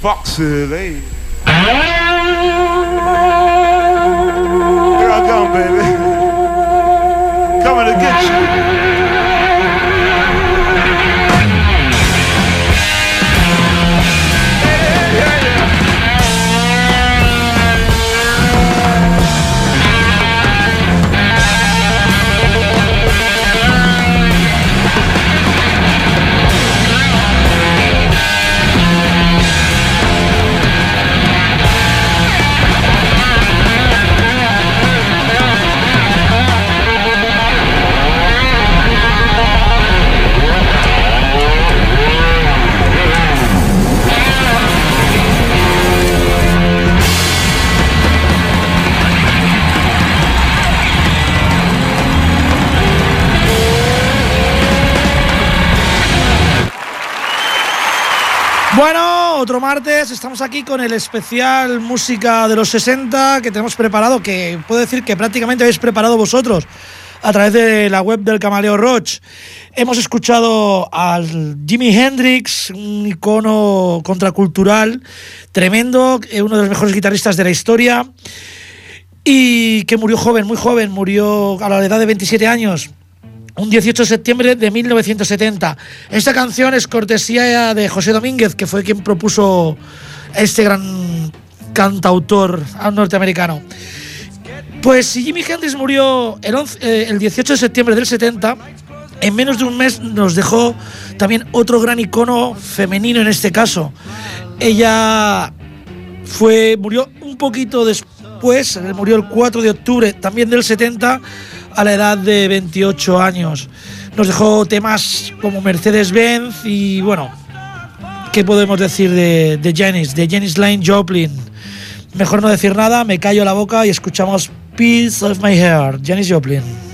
Foxy lady. Here I come, baby. Otro martes. Estamos aquí con el especial música de los 60 que tenemos preparado, que puedo decir que prácticamente habéis preparado vosotros a través de la web del Camaleo Roach. Hemos escuchado al Jimi Hendrix, un icono contracultural tremendo, eh, uno de los mejores guitarristas de la historia y que murió joven, muy joven, murió a la edad de 27 años un 18 de septiembre de 1970. Esta canción es cortesía de José Domínguez, que fue quien propuso este gran cantautor norteamericano. Pues si Jimi Hendrix murió el, eh, el 18 de septiembre del 70, en menos de un mes nos dejó también otro gran icono femenino en este caso. Ella fue murió un poquito después, murió el 4 de octubre también del 70 a la edad de 28 años. Nos dejó temas como Mercedes-Benz y bueno, ¿qué podemos decir de, de Janis, de Janis Lane Joplin? Mejor no decir nada, me callo la boca y escuchamos Piece of My Hair, Janis Joplin.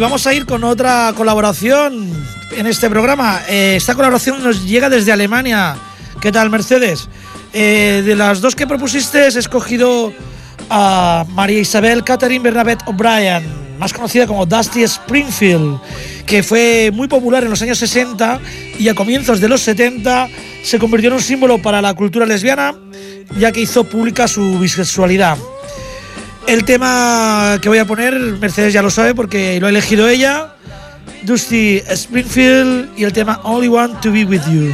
Vamos a ir con otra colaboración en este programa. Eh, esta colaboración nos llega desde Alemania. ¿Qué tal, Mercedes? Eh, de las dos que propusiste, he escogido a María Isabel Catherine Bernabette O'Brien, más conocida como Dusty Springfield, que fue muy popular en los años 60 y a comienzos de los 70 se convirtió en un símbolo para la cultura lesbiana, ya que hizo pública su bisexualidad. El tema que voy a poner, Mercedes ya lo sabe porque lo ha elegido ella, Dusty Springfield y el tema Only Want to Be With You.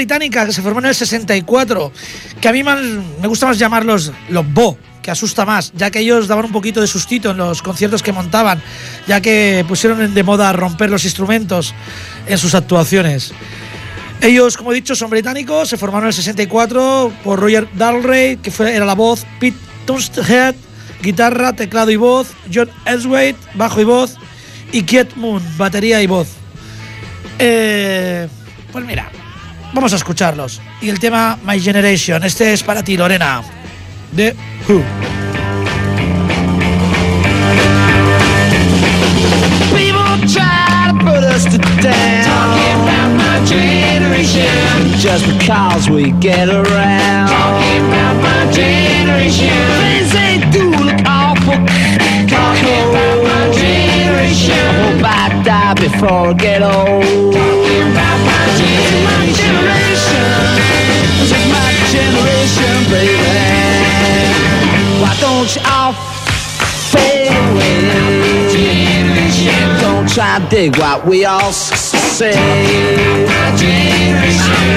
Británica que se formó en el 64, que a mí me gusta más llamarlos los Bo, que asusta más, ya que ellos daban un poquito de sustito en los conciertos que montaban, ya que pusieron de moda romper los instrumentos en sus actuaciones. Ellos, como he dicho, son británicos, se formaron en el 64 por Roger Dalray, que fue, era la voz, Pete Tunstead, guitarra, teclado y voz, John Elswaite, bajo y voz, y Kiet Moon, batería y voz. Eh, pues mira, Vamos a escucharlos. Y el tema My Generation, este es para ti, Lorena, de Who. People try to put us to down. Talking about my generation. Just because we get around. Talking about my generation. Things they do look awful. Talking about my generation. I hope I die before I get old. Talking about my generation. Don't you all fade away? Don't try to dig what we all say. I'm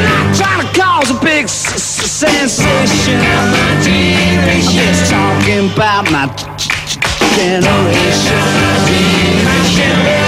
not trying to cause a big sensation. I'm just talking about my generation. My generation.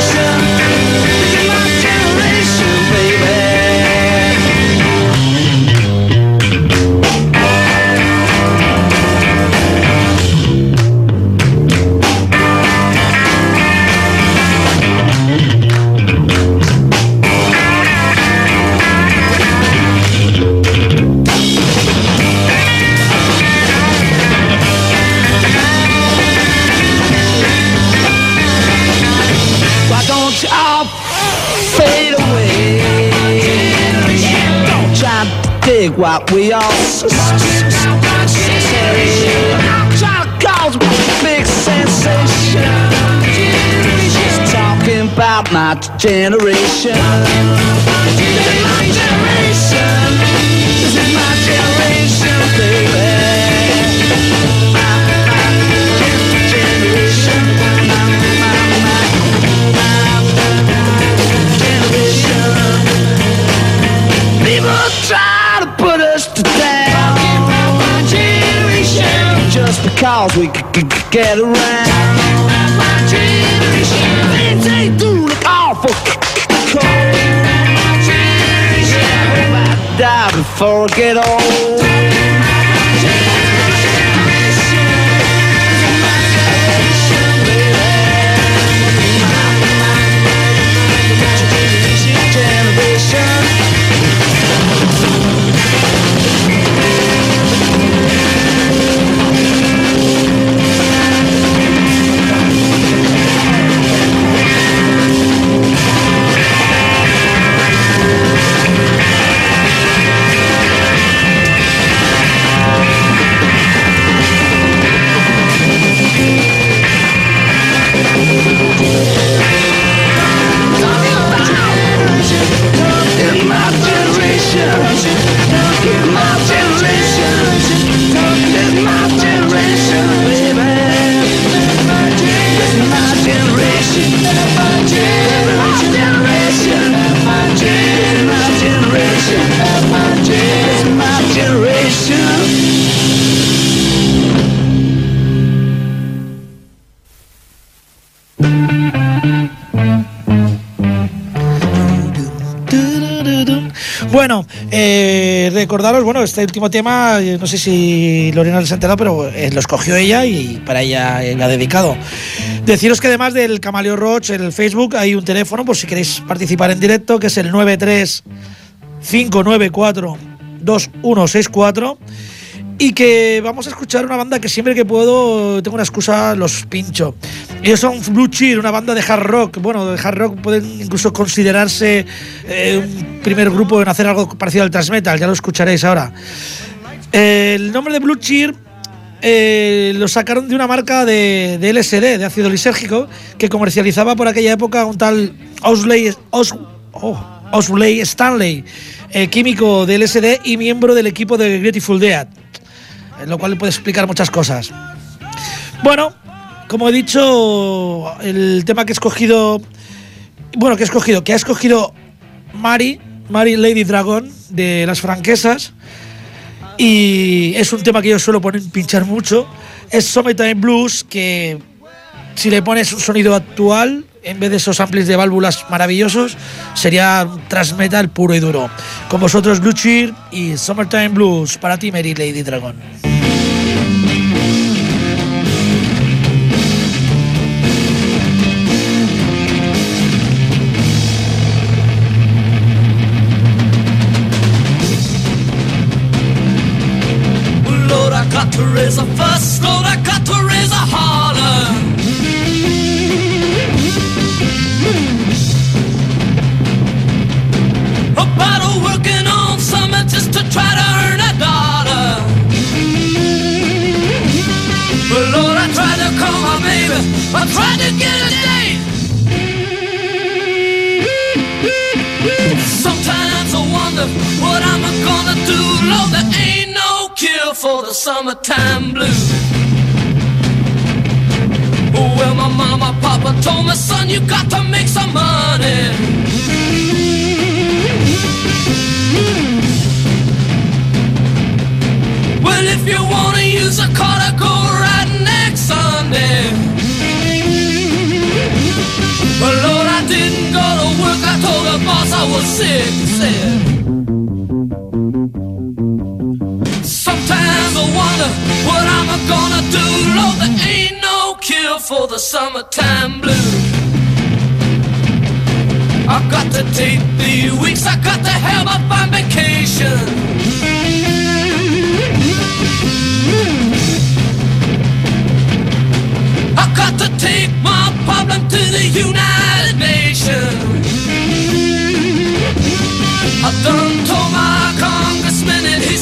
What we all say. Try to cause a big sensation. Just talking about my generation. This is my generation. Just because we c- c- c- get around. Things ain't do look awful cold. I hope I die before I get old. Este último tema, eh, no sé si Lorena les ha enterado, pero eh, lo escogió ella y para ella eh, la ha dedicado. Deciros que además del Camaleo Roach en el Facebook hay un teléfono por si queréis participar en directo, que es el 93 594 2164 y que vamos a escuchar una banda que siempre que puedo tengo una excusa, los pincho. Ellos son Blue Cheer, una banda de hard rock. Bueno, de hard rock pueden incluso considerarse eh, un primer grupo en hacer algo parecido al thrash metal, ya lo escucharéis ahora. El nombre de Blue Cheer eh, lo sacaron de una marca de, LSD, de ácido lisérgico, que comercializaba por aquella época un tal Osley, Os, oh, Osley Stanley, eh, químico de LSD y miembro del equipo de Grateful Dead, en lo cual le puede explicar muchas cosas. Bueno, como he dicho, el tema que he escogido, bueno, que he escogido, que ha escogido Mari, Mari Lady Dragon de las franquesas, y es un tema que yo suelo poner, pinchar mucho, es Summertime Blues, que si le pones un sonido actual, en vez de esos amplis de válvulas maravillosos, sería thrash metal puro y duro. Con vosotros Blue Cheer y Summertime Blues, para ti Mary Lady Dragon. To raise a fuss. Lord, I got to raise a holler. About a working on something just to try to earn a dollar. But Lord, I tried to call my baby. I tried to get a date. Sometimes I wonder what I'm gonna do. Lord, there ain't no cure for the summertime blues. Well, my mama, papa told me, son, you got to make some money. Well, if you wanna use a car to go right next Sunday. Well, Lord, I didn't go to work. I told the boss I was sick. Said. Wonder what I'm gonna do. Lord, there ain't no cure for the summertime blues. I got to take the weeks. I got to have a fine vacation. I got to take my problem to the United Nations. I done told my congressman that he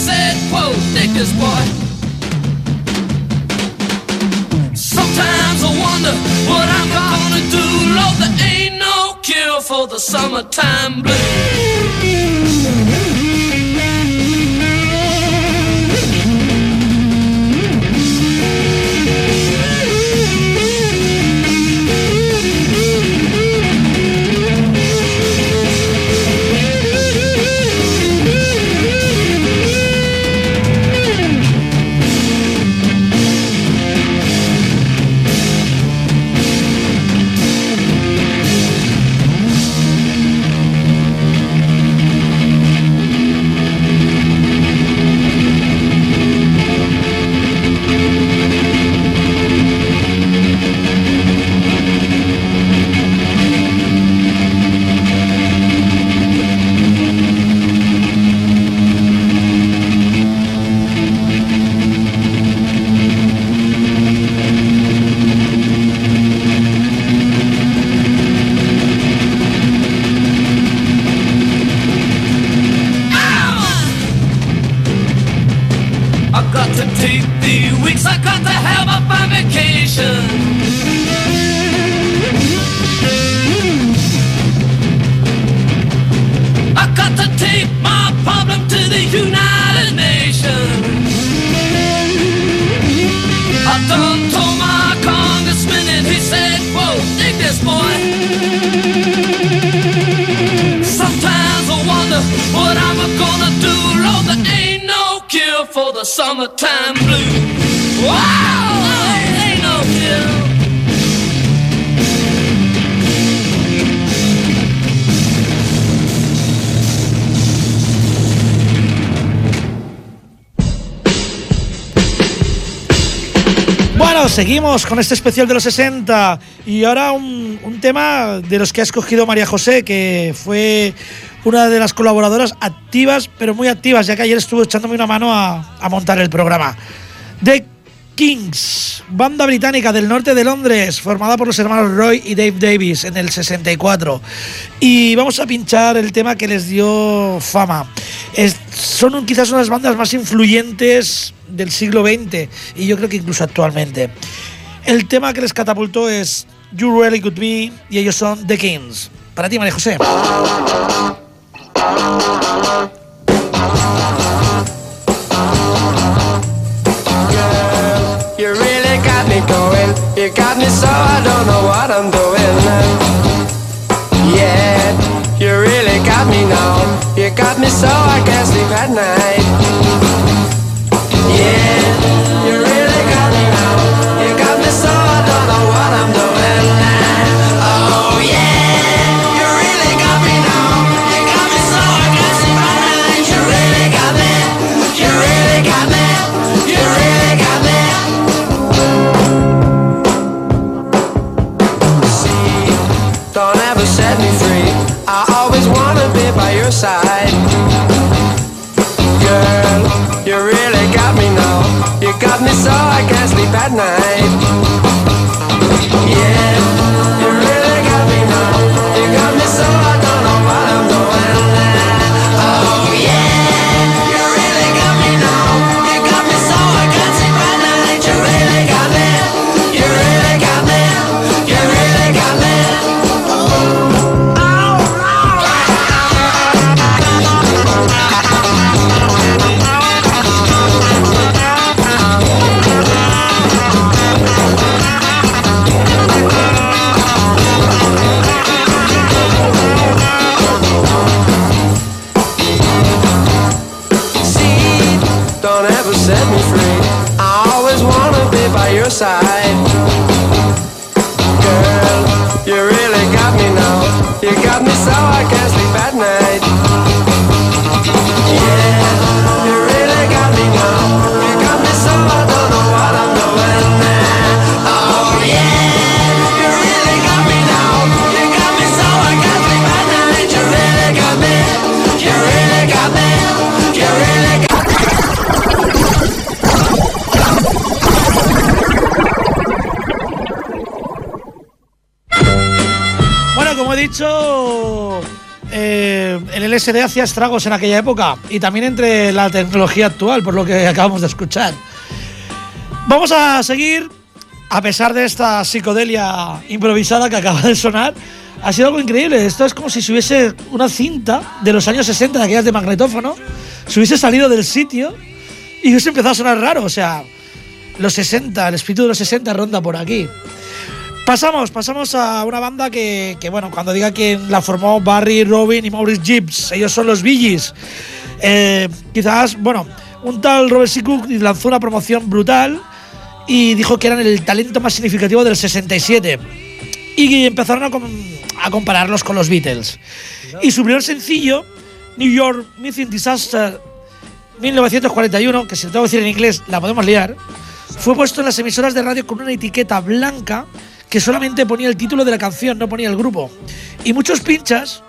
wonder what I'm gonna do. Lord, there ain't no cure for the summertime blues. Got to take the weeks, I got to have a vacation. The summertime blues. Bueno, seguimos con este especial de los 60 y ahora un tema de los que ha escogido María José, que fue una de las colaboradoras activas, pero muy activas, ya que ayer estuvo echándome una mano a, a montar el programa. The Kings, banda británica del norte de Londres, formada por los hermanos Roy y Dave Davis en el 64. Y vamos a pinchar el tema que les dio fama. Es- son quizás una de las bandas más influyentes del siglo XX y yo creo que incluso actualmente. El tema que les catapultó es You Really Could Be y ellos son The Kings. Para ti, María José. You really got me going. You got me so I don't know what I'm doing. Yeah, you really got me now. You got me so I can't sleep at night. LSD hacía estragos en aquella época y también entre la tecnología actual, por lo que acabamos de escuchar. Vamos a seguir a pesar de esta psicodelia improvisada que acaba de sonar, ha sido algo increíble. Esto es como si se hubiese una cinta de los años 60, de aquellas de magnetófono, se hubiese salido del sitio y hubiese empezado a sonar raro. O sea, los 60, el espíritu de los 60 ronda por aquí. Pasamos, pasamos a una banda que, que, bueno, cuando diga quién la formó, Barry, Robin y Maurice Gibbs, ellos son los Billys. Eh, quizás, bueno, un tal Robert C. Cook lanzó una promoción brutal y dijo que eran el talento más significativo del 67. Y empezaron a, com- a compararlos con los Beatles. Y su primer sencillo, New York Mythic Disaster 1941, que si lo tengo que decir en inglés la podemos liar, fue puesto en las emisoras de radio con una etiqueta blanca que solamente ponía el título de la canción, no ponía el grupo. Y muchos pinchas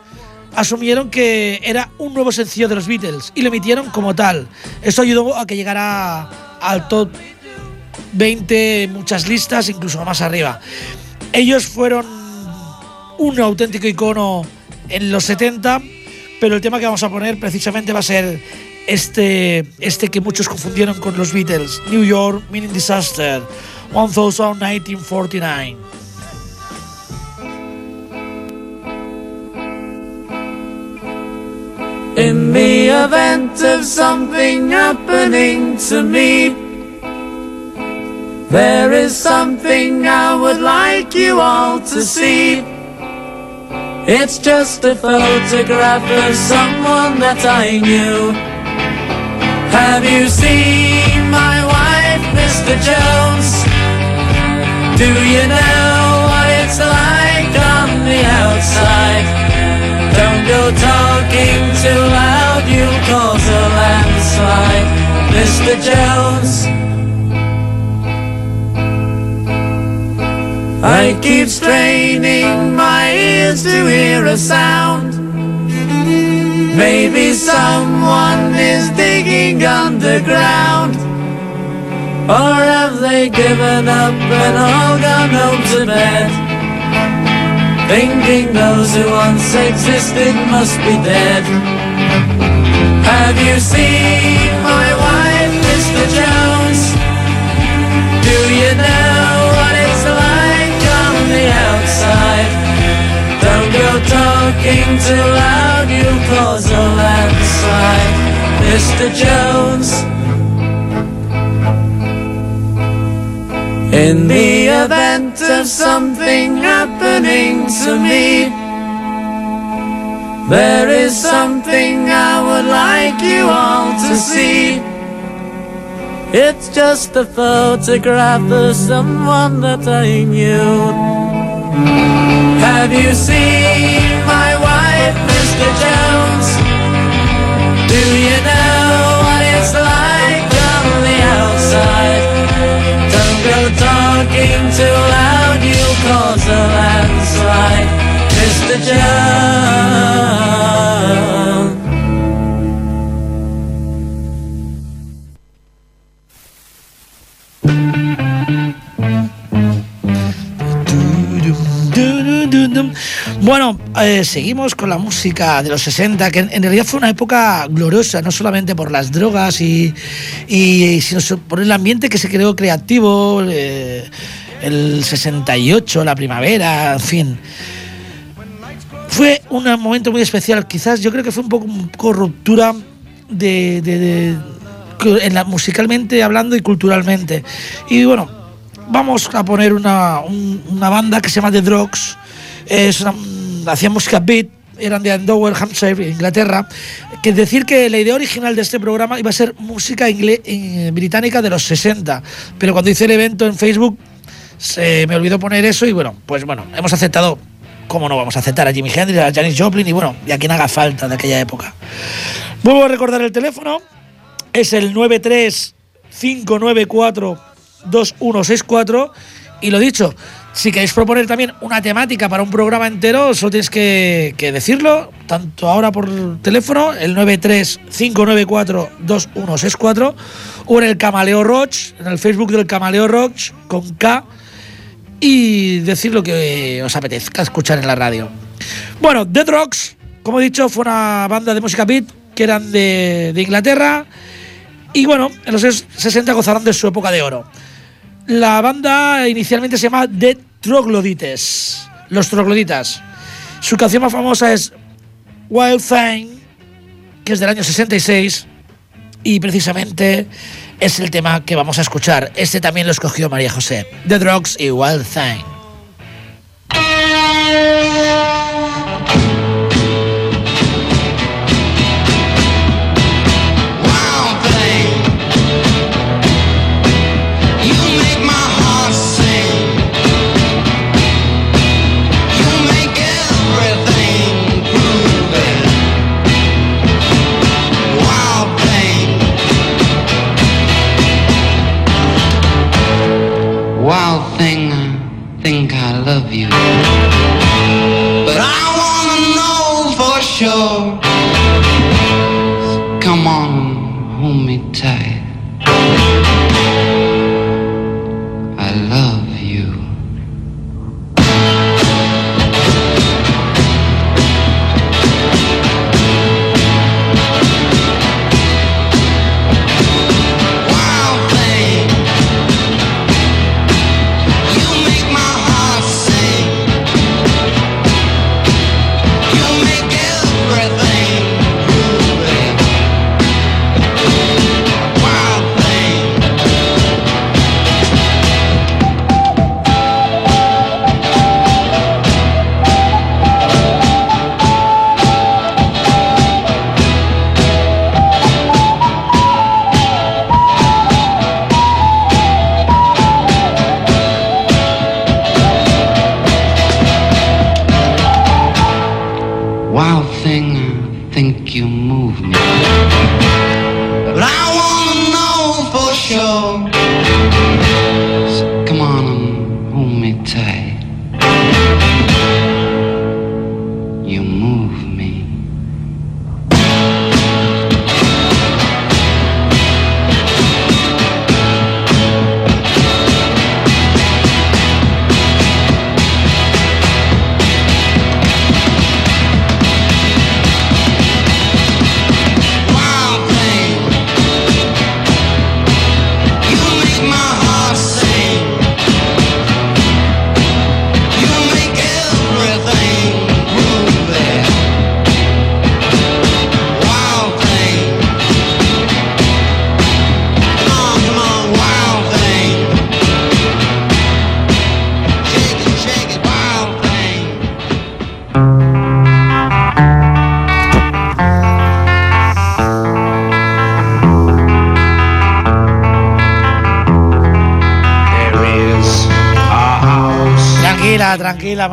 asumieron que era un nuevo sencillo de los Beatles y lo emitieron como tal. Eso ayudó a que llegara al top 20 en muchas listas, incluso más arriba. Ellos fueron un auténtico icono en los 70, pero el tema que vamos a poner precisamente va a ser este, este que muchos confundieron con los Beatles, New York Meaning Disaster, 1949. In the event of something happening to me, there is something I would like you all to see. It's just a photograph of someone that I knew. Have you seen my wife, Mr. Jones? Do you know what it's like on the outside? Don't go talking too loud, you'll cause a landslide, Mr. Jones. I keep straining my ears to hear a sound. Maybe someone is digging underground. Or have they given up and all gone home to bed? Thinking those who once existed must be dead. Have you seen my wife, Mr. Jones? Do you know Talking too loud, you'll cause a landslide, Mr. Jones. In the event of something happening to me, there is something I would like you all to see. It's just a photograph of someone that I knew. Have you seen my wife, Mr. Jones? Do you know what it's like on the outside? Don't go talking too loud, you'll cause a landslide, Mr. Jones. Bueno, eh, seguimos con la música de los 60, que en, realidad fue una época gloriosa, no solamente por las drogas, y, sino por el ambiente que se creó creativo, eh, el 68, la primavera, en fin. Fue un momento muy especial, quizás yo creo que fue un poco, un poco ruptura de, en la, musicalmente hablando y culturalmente. Y bueno, vamos a poner una, un- una banda que se llama The Drugs. Es una, hacían música beat, eran de Andover, Hampshire, Inglaterra. Que decir que la idea original de este programa iba a ser música eh, británica de los 60. Pero cuando hice el evento en Facebook se me olvidó poner eso y bueno, pues bueno, hemos aceptado, ¿cómo no vamos a aceptar a Jimi Hendrix, a Janis Joplin y bueno, y a quien haga falta de aquella época? Vuelvo a recordar el teléfono, es el 935942164 y lo dicho, si queréis proponer también una temática para un programa entero, solo tienes que, decirlo, tanto ahora por teléfono, el 935942164 o en el Camaleo Roach, en el Facebook del Camaleo Roach con K y decir lo que os apetezca escuchar en la radio. Bueno, The Drugs, como he dicho, fue una banda de música beat que eran de, de Inglaterra y bueno, en los 60 gozaron de su época de oro. La banda inicialmente se llama The Troglodites, los trogloditas. Su canción más famosa es Wild Thing, que es del año 66 y precisamente es el tema que vamos a escuchar. Este también lo escogió María José, The Drugs y Wild Thing.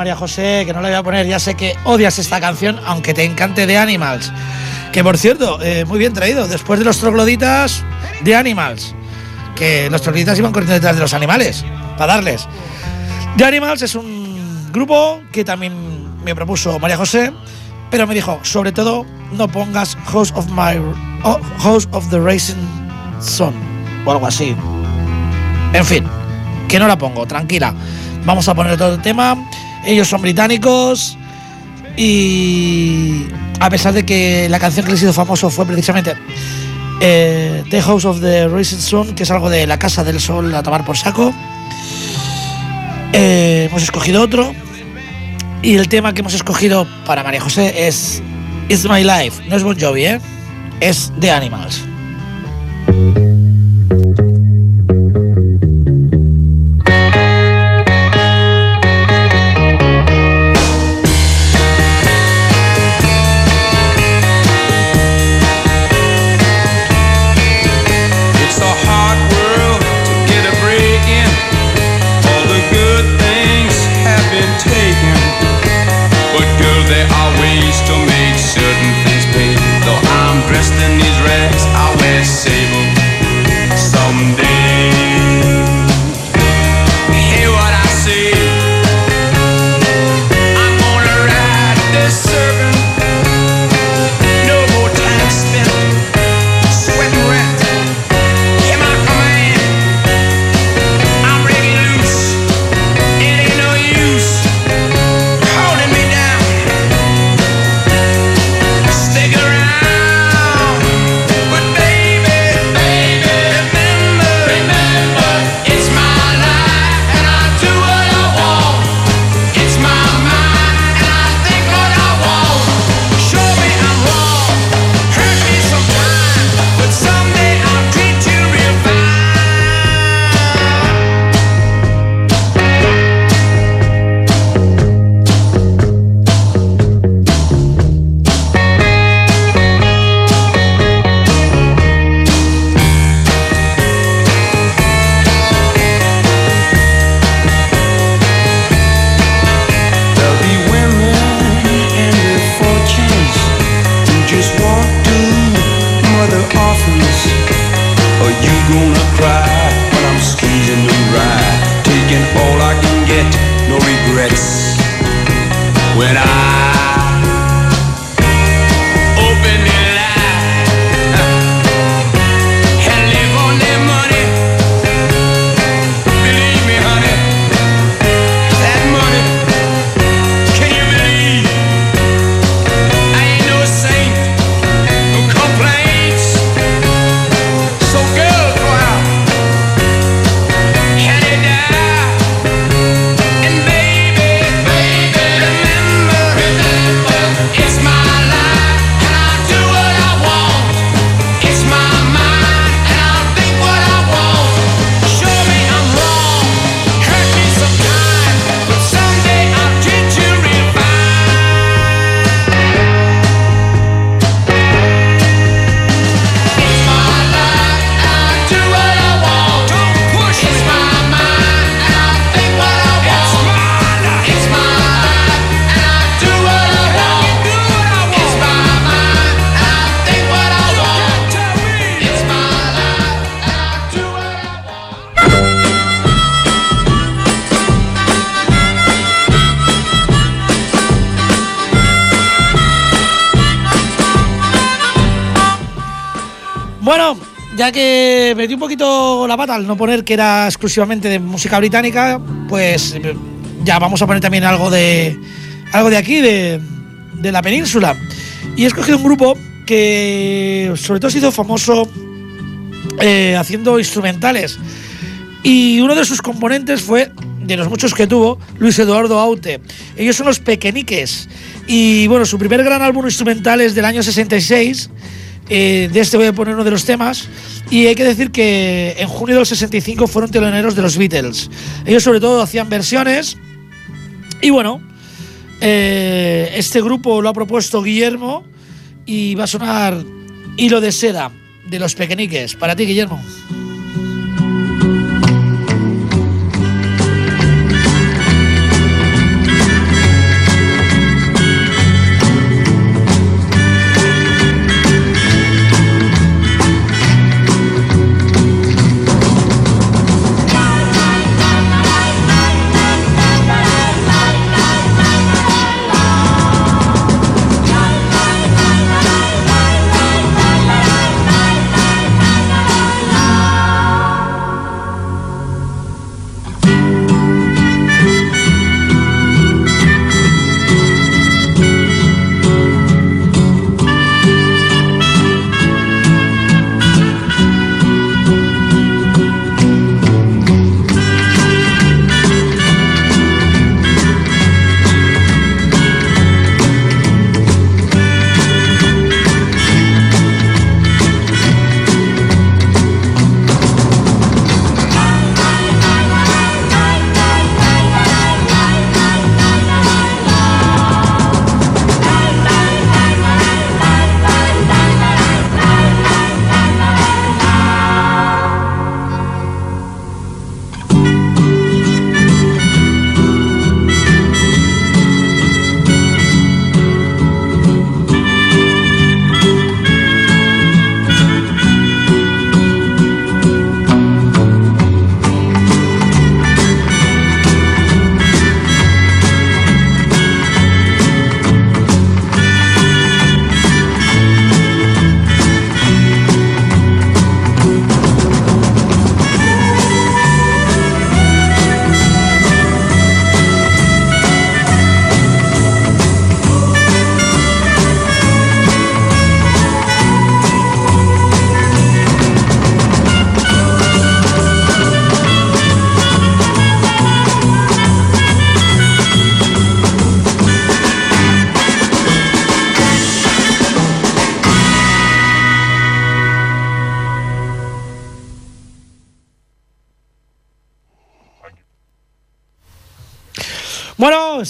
María José, que no la voy a poner. Ya sé que odias esta canción, aunque te encante The Animals. Que por cierto, eh, muy bien traído. Después de los trogloditas, The Animals. Que los trogloditas iban corriendo detrás de los animales, para darles. The Animals es un grupo que también me propuso María José, pero me dijo, sobre todo, no pongas House of My oh, House of the Racing Sun o algo así. En fin, que no la pongo, tranquila. Vamos a poner el tema. Ellos son británicos y a pesar de que la canción que les hizo famoso fue precisamente eh, The House of the Rising Sun, que es algo de la Casa del Sol a tomar por saco, eh, hemos escogido otro y el tema que hemos escogido para María José es It's My Life. No es Bon Jovi, ¿eh? Es The Animals. La pata al no poner que era exclusivamente de música británica, pues eh, ya vamos a poner también algo de algo de aquí, de, de la península. Y he escogido un grupo que sobre todo se hizo famoso eh, haciendo instrumentales. Y uno de sus componentes fue, de los muchos que tuvo, Luis Eduardo Aute. Ellos son los Pequeñiques. Y bueno, su primer gran álbum instrumental es del año 66. Eh, de este voy a poner uno de los temas. Y hay que decir que en junio del 65 fueron teloneros de los Beatles. Ellos sobre todo hacían versiones. Y bueno, eh, este grupo lo ha propuesto Guillermo y va a sonar Hilo de Seda de los Pequeñiques. Para ti, Guillermo.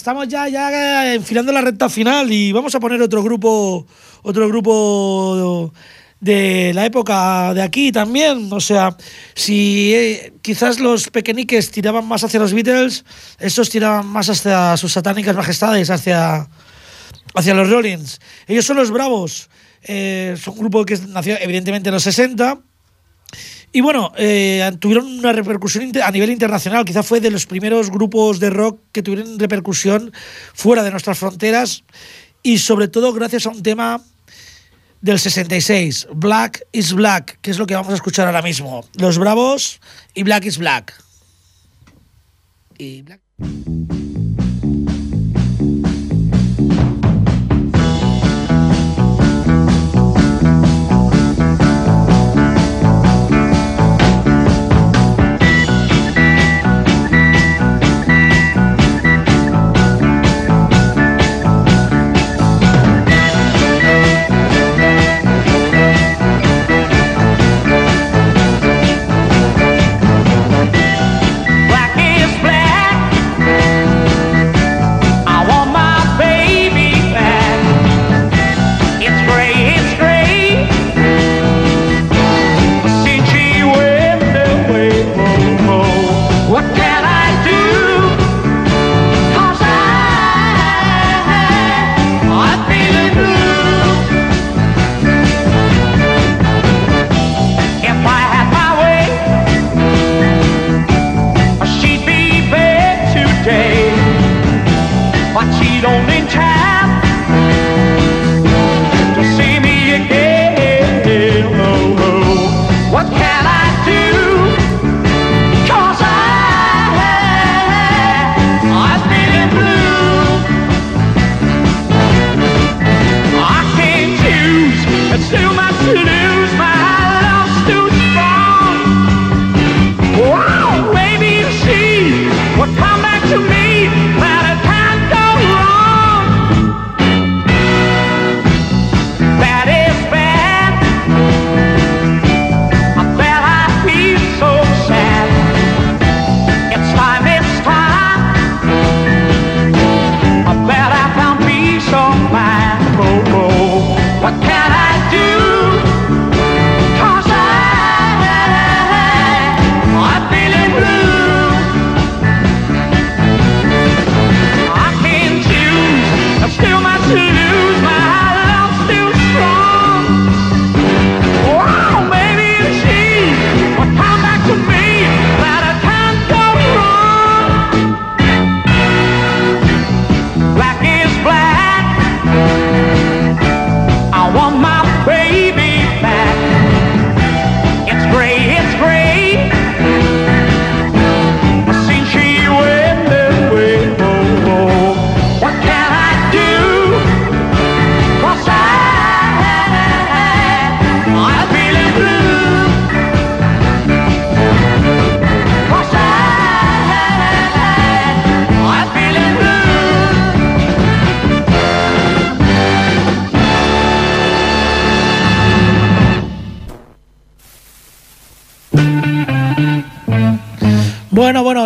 Estamos ya, ya enfilando la recta final y vamos a poner otro grupo, otro grupo de la época de aquí también. O sea, si eh, quizás los pequeñiques tiraban más hacia los Beatles, estos tiraban más hacia sus satánicas majestades, hacia, hacia los Rollins. Ellos son los Bravos. Eh, son un grupo que nació evidentemente en los 60. Y bueno, eh, tuvieron una repercusión a nivel internacional. Quizá fue de los primeros grupos de rock que tuvieron repercusión fuera de nuestras fronteras. Y sobre todo gracias a un tema del 66, Black is Black, que es lo que vamos a escuchar ahora mismo. Los Bravos y. Black is black,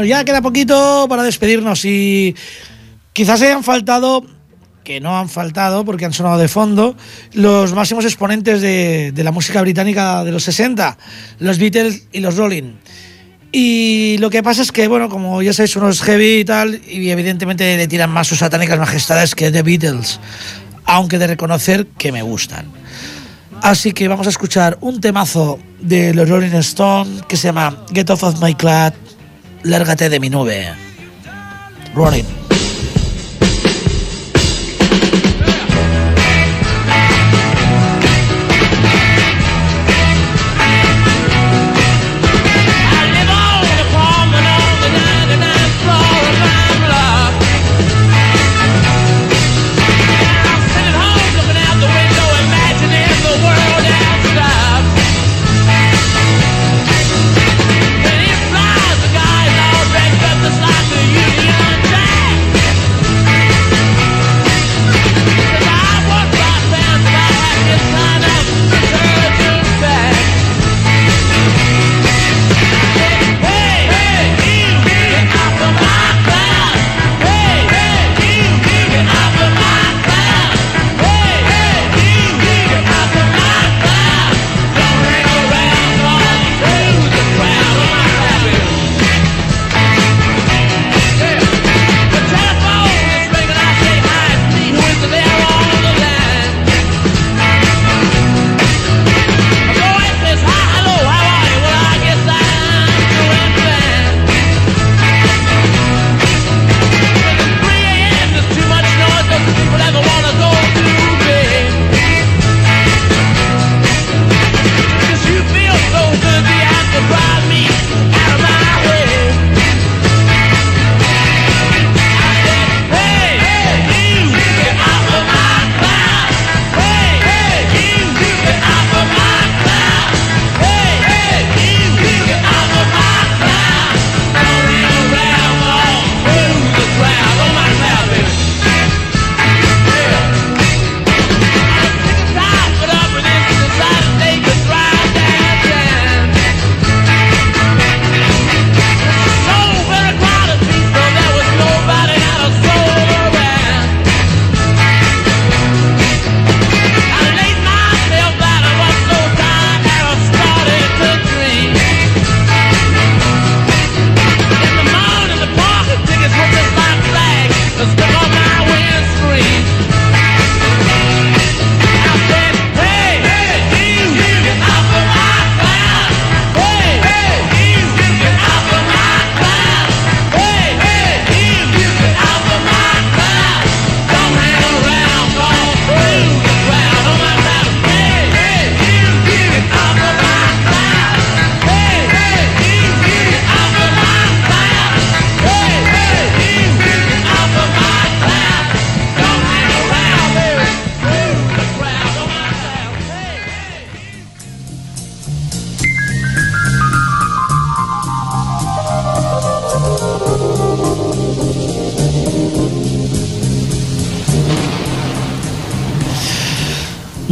ya queda poquito para despedirnos y quizás hayan faltado, que no han faltado porque han sonado de fondo, los máximos exponentes de, la música británica de los 60, los Beatles y los Rolling. Y lo que pasa es que, bueno, como ya sabéis, uno es heavy y tal, y evidentemente le tiran más sus satánicas majestades que The Beatles, aunque de reconocer que me gustan. Así que vamos a escuchar un temazo de los Rolling Stones que se llama Get Off of My Cloud, Lárgate de mi nube. Rolling.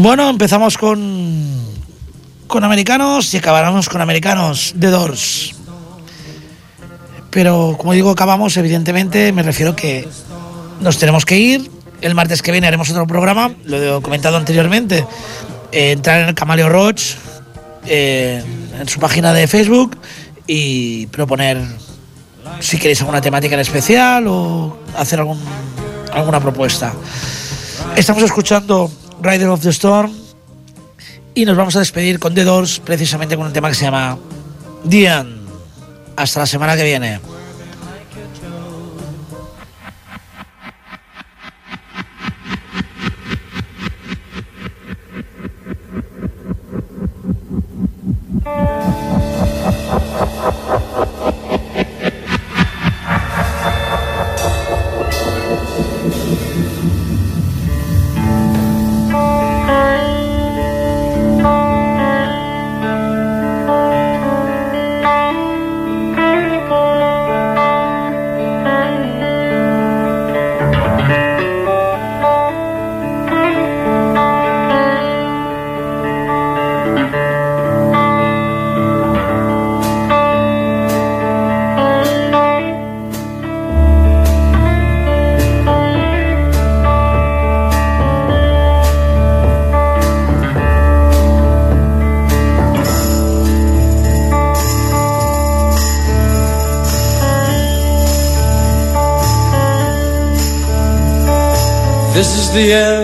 Bueno, empezamos con, con americanos y acabaremos con americanos de Doors. Pero como digo, acabamos, evidentemente, me refiero que nos tenemos que ir. El martes que viene haremos otro programa, lo he comentado anteriormente. eh, entrar en el Camaleo Roach, eh, en su página de Facebook y proponer si queréis alguna temática en especial o hacer algún, alguna propuesta. Estamos escuchando Rider of the Storm y nos vamos a despedir con The precisamente con un tema que se llama Dian. Hasta la semana que viene. The end,